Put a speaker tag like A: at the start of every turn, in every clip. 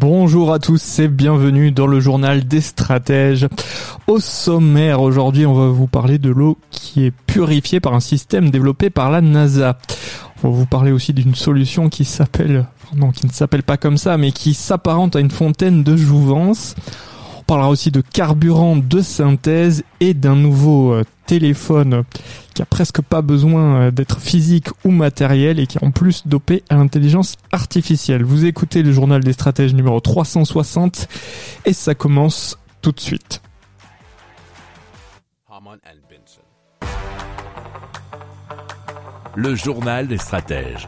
A: Bonjour à tous et bienvenue dans le journal des stratèges. Au sommaire, aujourd'hui, on va vous parler de l'eau qui est purifiée par un système développé par la NASA. On va vous parler aussi d'une solution qui s'appelle, non, qui ne s'appelle pas comme ça, mais qui s'apparente à une fontaine de jouvence. On parlera aussi de carburant de synthèse et d'un nouveau euh, téléphone qui a presque pas besoin euh, d'être physique ou matériel et qui est en plus dopé à l'intelligence artificielle. Vous écoutez le journal des stratèges numéro 360 et ça commence tout de suite.
B: Le journal des stratèges.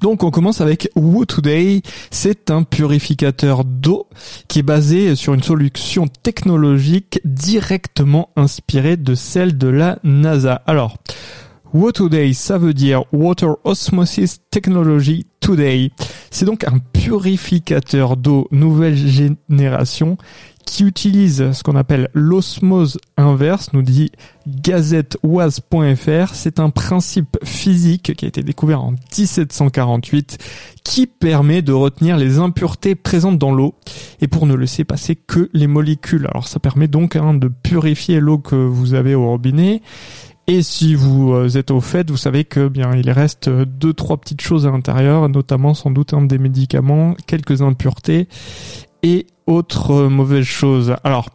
A: Donc on commence avec Woo Today. C'est un purificateur d'eau qui est basé sur une solution technologique directement inspirée de celle de la NASA. Alors, Woo Today, ça veut dire Water Osmosis Technology Today. C'est donc un purificateur d'eau nouvelle génération qui utilise ce qu'on appelle l'osmose inverse, nous dit gazetteoise.fr. C'est un principe physique qui a été découvert en 1748 qui permet de retenir les impuretés présentes dans l'eau et pour ne laisser passer que les molécules. Alors ça permet donc hein, de purifier l'eau que vous avez au robinet. Et si vous euh, êtes au fait, vous savez que bien il reste deux trois petites choses à l'intérieur, notamment sans doute un des médicaments, quelques impuretés et autre mauvaise chose. Alors,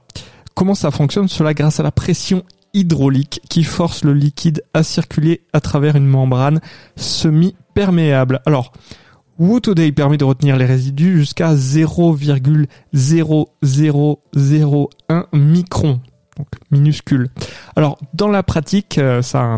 A: comment ça fonctionne Cela grâce à la pression hydraulique qui force le liquide à circuler à travers une membrane semi-perméable. Alors, Woo Today permet de retenir les résidus jusqu'à 0,0001 micron, donc minuscule. Alors, dans la pratique, euh, ça a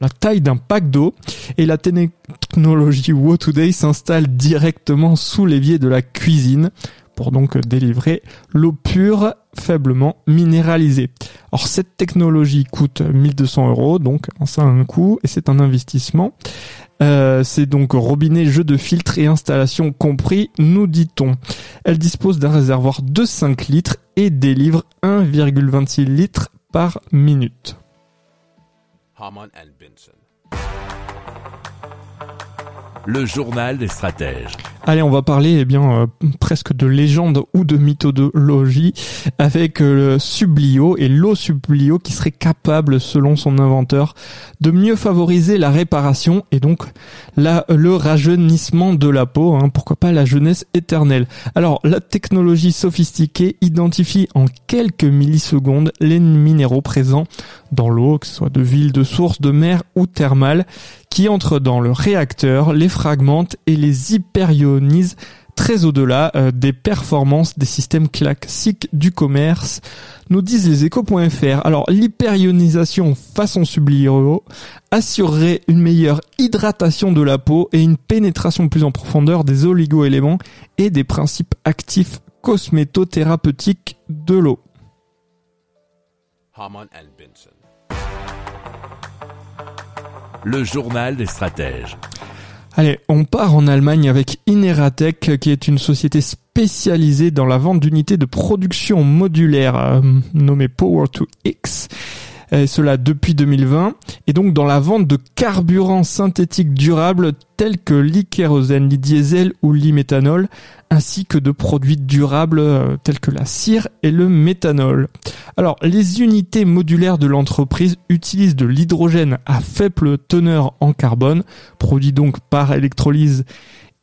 A: la taille d'un pack d'eau et la technologie Woo Today s'installe directement sous l'évier de la cuisine pour donc délivrer l'eau pure faiblement minéralisée. Alors cette technologie coûte 1200 euros, donc ça a un coût et c'est un investissement. Euh, c'est donc robinet, jeu de filtre et installation compris, nous dit-on. Elle dispose d'un réservoir de 5 litres et délivre 1,26 litres par minute.
B: Le journal des stratèges.
A: Allez, on va parler eh bien euh, presque de légende ou de mythologie avec euh, le Sublio et l'eau Sublio qui serait capable, selon son inventeur, de mieux favoriser la réparation et donc le rajeunissement de la peau. Hein, pourquoi pas la jeunesse éternelle Alors, la technologie sophistiquée identifie en quelques millisecondes les minéraux présents dans l'eau, que ce soit de ville, de source, de mer ou thermale, qui entrent dans le réacteur, les fragmentent et les très au-delà euh, des performances des systèmes classiques du commerce, nous disent les échos.fr. Alors l'hyperionisation façon Sublio assurerait une meilleure hydratation de la peau et une pénétration plus en profondeur des oligo-éléments et des principes actifs cosmétothérapeutiques de l'eau.
B: Le journal des stratèges.
A: Allez, on part en Allemagne avec Ineratech, qui est une société spécialisée dans la vente d'unités de production modulaire euh, nommée Power to X. Et cela depuis 2020, et donc dans la vente de carburants synthétiques durables tels que l'e-kérosène, l'e-diesel ou l'e-méthanol, ainsi que de produits durables euh, tels que la cire et le méthanol. Alors, les unités modulaires de l'entreprise utilisent de l'hydrogène à faible teneur en carbone, produit donc par électrolyse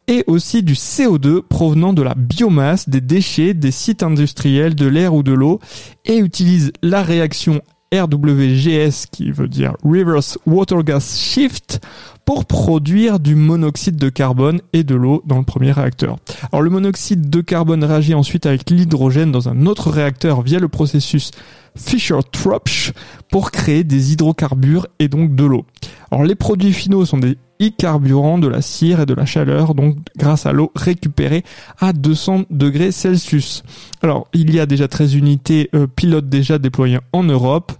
A: et aussi du CO2 provenant de la biomasse, des déchets, des sites industriels, de l'air ou de l'eau, et utilise la réaction RWGS qui veut dire Reverse Water Gas Shift pour produire du monoxyde de carbone et de l'eau dans le premier réacteur. Alors le monoxyde de carbone réagit ensuite avec l'hydrogène dans un autre réacteur via le processus Fischer-Tropsch pour créer des hydrocarbures et donc de l'eau. Alors les produits finaux sont des e-carburant, de la cire et de la chaleur, donc grâce à l'eau récupérée à 200 degrés Celsius. Alors, il y a déjà 13 unités euh, pilotes déjà déployées en Europe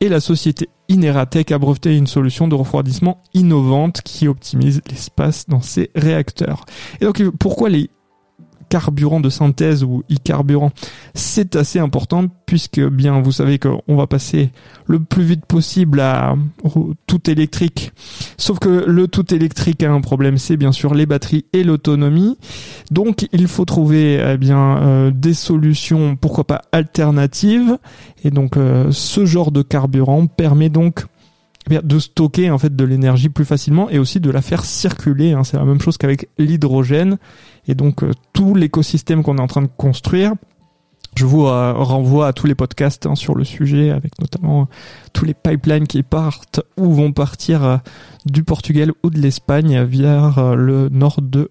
A: et la société Ineratech a breveté une solution de refroidissement innovante qui optimise l'espace dans ses réacteurs. Et donc, pourquoi les carburant de synthèse ou e-carburant, c'est assez important puisque bien vous savez qu'on va passer le plus vite possible à tout électrique. Sauf que le tout électrique a un problème, c'est bien sûr les batteries et l'autonomie. Donc il faut trouver eh bien euh, des solutions, pourquoi pas alternatives. Et donc euh, ce genre de carburant permet donc de stocker en fait de l'énergie plus facilement et aussi de la faire circuler. Hein. C'est la même chose qu'avec l'hydrogène. Et donc euh, tout l'écosystème qu'on est en train de construire, je vous euh, renvoie à tous les podcasts hein, sur le sujet, avec notamment euh, tous les pipelines qui partent ou vont partir du Portugal ou de l'Espagne vers le nord de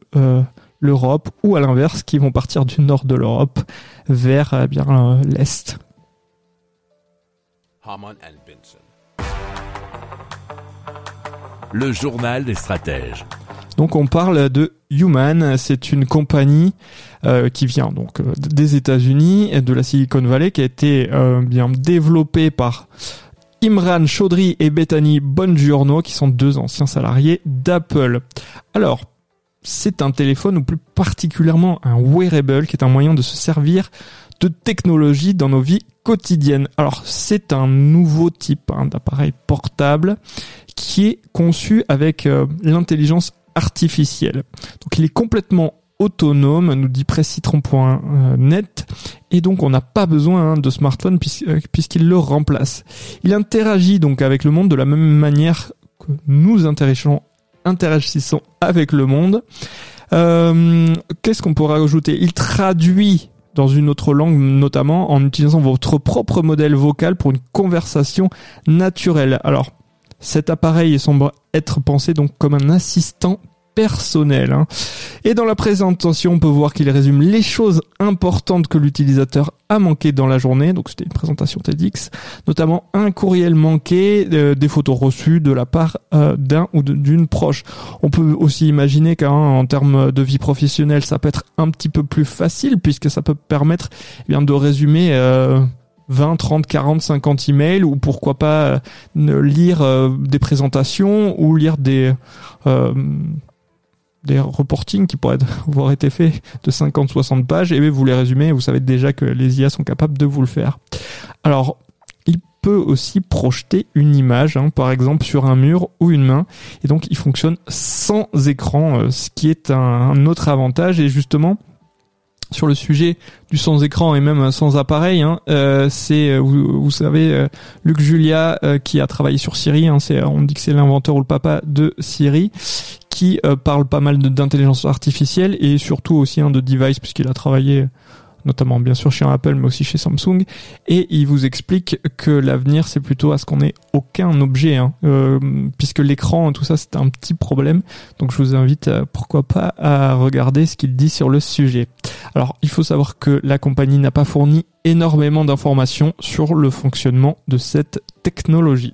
A: l'Europe, ou à l'inverse, qui vont partir du nord de l'Europe vers eh bien l'est.
B: Le journal des stratèges.
A: Donc on parle de Human, c'est une compagnie euh, qui vient donc euh, des États-Unis de la Silicon Valley qui a été euh, bien développée par Imran Chaudhry et Bethany Bongiorno qui sont deux anciens salariés d'Apple. Alors, c'est un téléphone ou plus particulièrement un wearable qui est un moyen de se servir de technologie dans nos vies quotidiennes. Alors, c'est un nouveau type hein, d'appareil portable qui est conçu avec l'intelligence artificielle. Donc il est complètement autonome, nous dit Presscitron.net, et donc on n'a pas besoin hein, de smartphone euh, puisqu'il le remplace. Il interagit donc avec le monde de la même manière que nous interagissons, interagissons avec le monde. Euh, Qu'est-ce qu'on pourrait ajouter Il traduit dans une autre langue notamment en utilisant votre propre modèle vocal pour une conversation naturelle. Alors, cet appareil semble être pensé donc comme un assistant personnel. Hein. Et dans la présentation, on peut voir qu'il résume les choses importantes que l'utilisateur a manqué dans la journée. Donc c'était une présentation TEDx, notamment un courriel manqué, euh, des photos reçues de la part euh, d'un ou d'une proche. On peut aussi imaginer qu'en termes de vie professionnelle, ça peut être un petit peu plus facile puisque ça peut permettre eh bien de résumer. Euh, 20, 30, 40, 50 emails ou pourquoi pas euh, lire euh, des présentations ou lire des euh, des reportings qui pourraient avoir été faits de 50, 60 pages et vous les résumez vous savez déjà que les IA sont capables de vous le faire. Alors, il peut aussi projeter une image, hein, par exemple sur un mur ou une main, et donc il fonctionne sans écran, ce qui est un autre avantage et justement sur le sujet du sans écran et même sans appareil. Hein, euh, c'est euh, vous, savez euh, Luc Julia qui a travaillé sur Siri. Hein, c'est on dit que c'est l'inventeur ou le papa de Siri qui parle pas mal d'intelligence artificielle et surtout aussi de device puisqu'il a travaillé notamment bien sûr chez Apple, mais aussi chez Samsung. Et il vous explique que l'avenir, c'est plutôt à ce qu'on ait aucun objet, hein, euh, puisque l'écran, tout ça, c'est un petit problème. Donc je vous invite, euh, pourquoi pas, à regarder ce qu'il dit sur le sujet. Alors, il faut savoir que la compagnie n'a pas fourni énormément d'informations sur le fonctionnement de cette technologie.